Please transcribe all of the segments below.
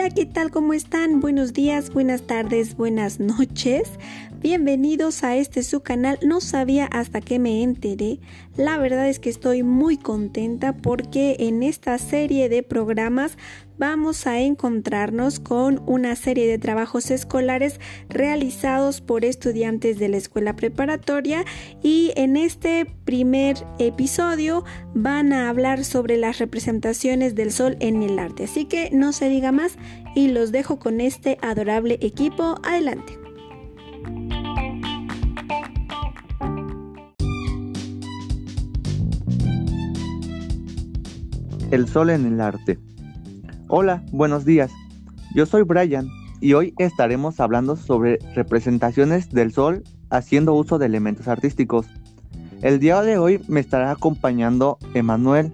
Hola, ¿qué tal? ¿Cómo están? Buenos días, buenas tardes, buenas noches. Bienvenidos a este su canal. No sabía hasta que me enteré. La verdad es que estoy muy contenta porque en esta serie de programas vamos a encontrarnos con una serie de trabajos escolares realizados por estudiantes de la escuela preparatoria y en este primer episodio van a hablar sobre las representaciones del sol en el arte. Así que no se diga más y los dejo con este adorable equipo. Adelante. El sol en el arte. Hola, buenos días. Yo soy Brian y hoy estaremos hablando sobre representaciones del sol haciendo uso de elementos artísticos. El día de hoy me estará acompañando Emanuel,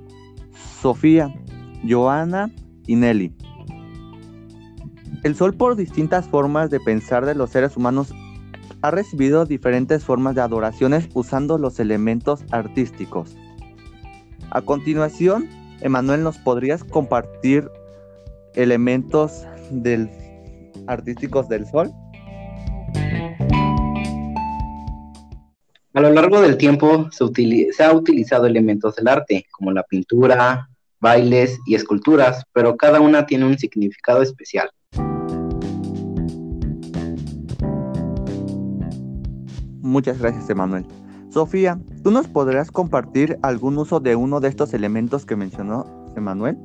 Sofía, Joana y Nelly. El sol por distintas formas de pensar de los seres humanos ha recibido diferentes formas de adoraciones usando los elementos artísticos. A continuación, Emanuel, ¿nos podrías compartir elementos del, artísticos del sol? A lo largo del tiempo se, se, ha utilizado elementos del arte, como la pintura, bailes y esculturas, pero cada una tiene un significado especial. Muchas gracias, Emanuel. Sofía, ¿tú nos podrías compartir algún uso de uno de estos elementos que mencionó Emanuel?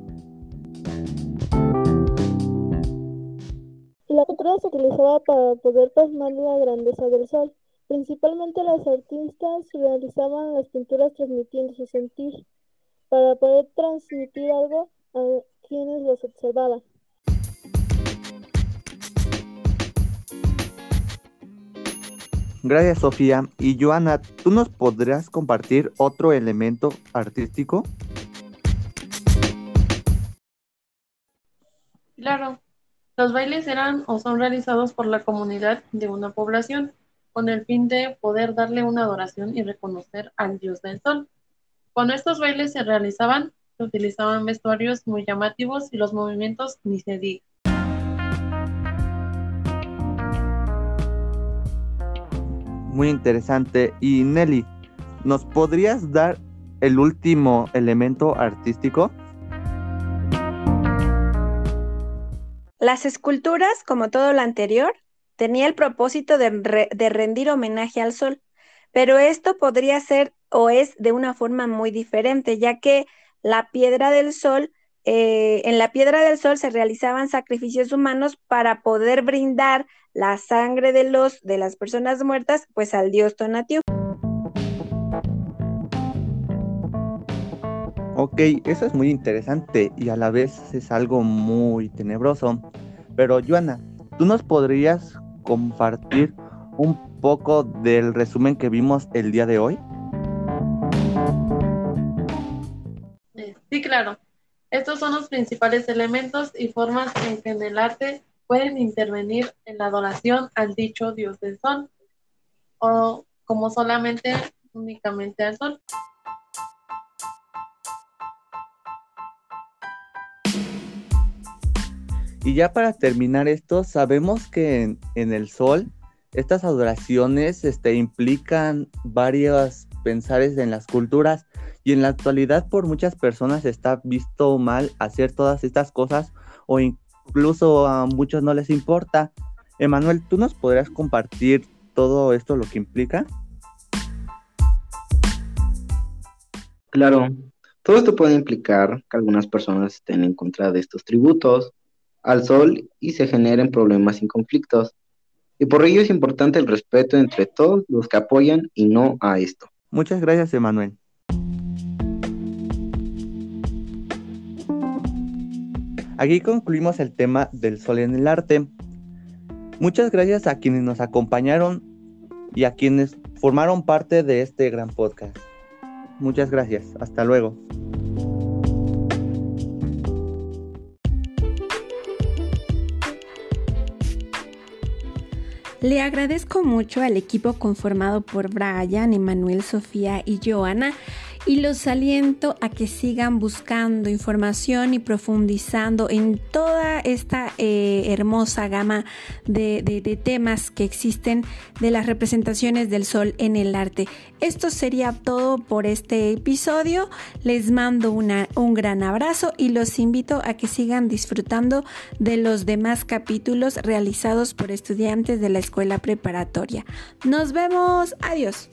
La pintura se utilizaba para poder plasmar la grandeza del sol. Principalmente las artistas realizaban las pinturas transmitiendo su sentir para poder transmitir algo a quienes los observaban. Gracias, Sofía. Y Joana, ¿tú nos podrías compartir otro elemento artístico? Claro. Los bailes eran o son realizados por la comunidad de una población con el fin de poder darle una adoración y reconocer al dios del sol. Cuando estos bailes se realizaban, se utilizaban vestuarios muy llamativos y los movimientos ni se diga. Muy interesante. Y Nelly, ¿nos podrías dar el último elemento artístico? Las esculturas, como todo lo anterior, tenía el propósito de, de, rendir homenaje al sol, pero esto podría ser o es de una forma muy diferente, ya que la piedra del sol eh, en la piedra del sol se realizaban sacrificios humanos para poder brindar la sangre de los de las personas muertas pues al dios Tonatiuh. Ok, eso es muy interesante y a la vez es algo muy tenebroso. Pero Joana, ¿tú nos podrías compartir un poco del resumen que vimos el día de hoy? Sí, claro. Estos son los principales elementos y formas en que en el arte pueden intervenir en la adoración al dicho Dios del Sol, o como solamente únicamente al Sol. Y ya para terminar esto, sabemos que en, el Sol estas adoraciones este, implican varios pensares en las culturas y en la actualidad por muchas personas está visto mal hacer todas estas cosas o incluso a muchos no les importa. Emanuel, ¿tú nos podrías compartir todo esto lo que implica? Claro, todo esto puede implicar que algunas personas estén en contra de estos tributos al sol y se generen problemas y conflictos. Y por ello es importante el respeto entre todos los que apoyan y no a esto. Muchas gracias, Emanuel. Aquí concluimos el tema del sol en el arte. Muchas gracias a quienes nos acompañaron y a quienes formaron parte de este gran podcast. Muchas gracias. Hasta luego. Le agradezco mucho al equipo conformado por Brian, Emanuel, Sofía y Joana y los aliento a que sigan buscando información y profundizando en toda esta eh, hermosa gama de, temas que existen de las representaciones del sol en el arte. Esto sería todo por este episodio. Les mando un gran abrazo y los invito a que sigan disfrutando de los demás capítulos realizados por estudiantes de la escuela preparatoria. Nos vemos. Adiós.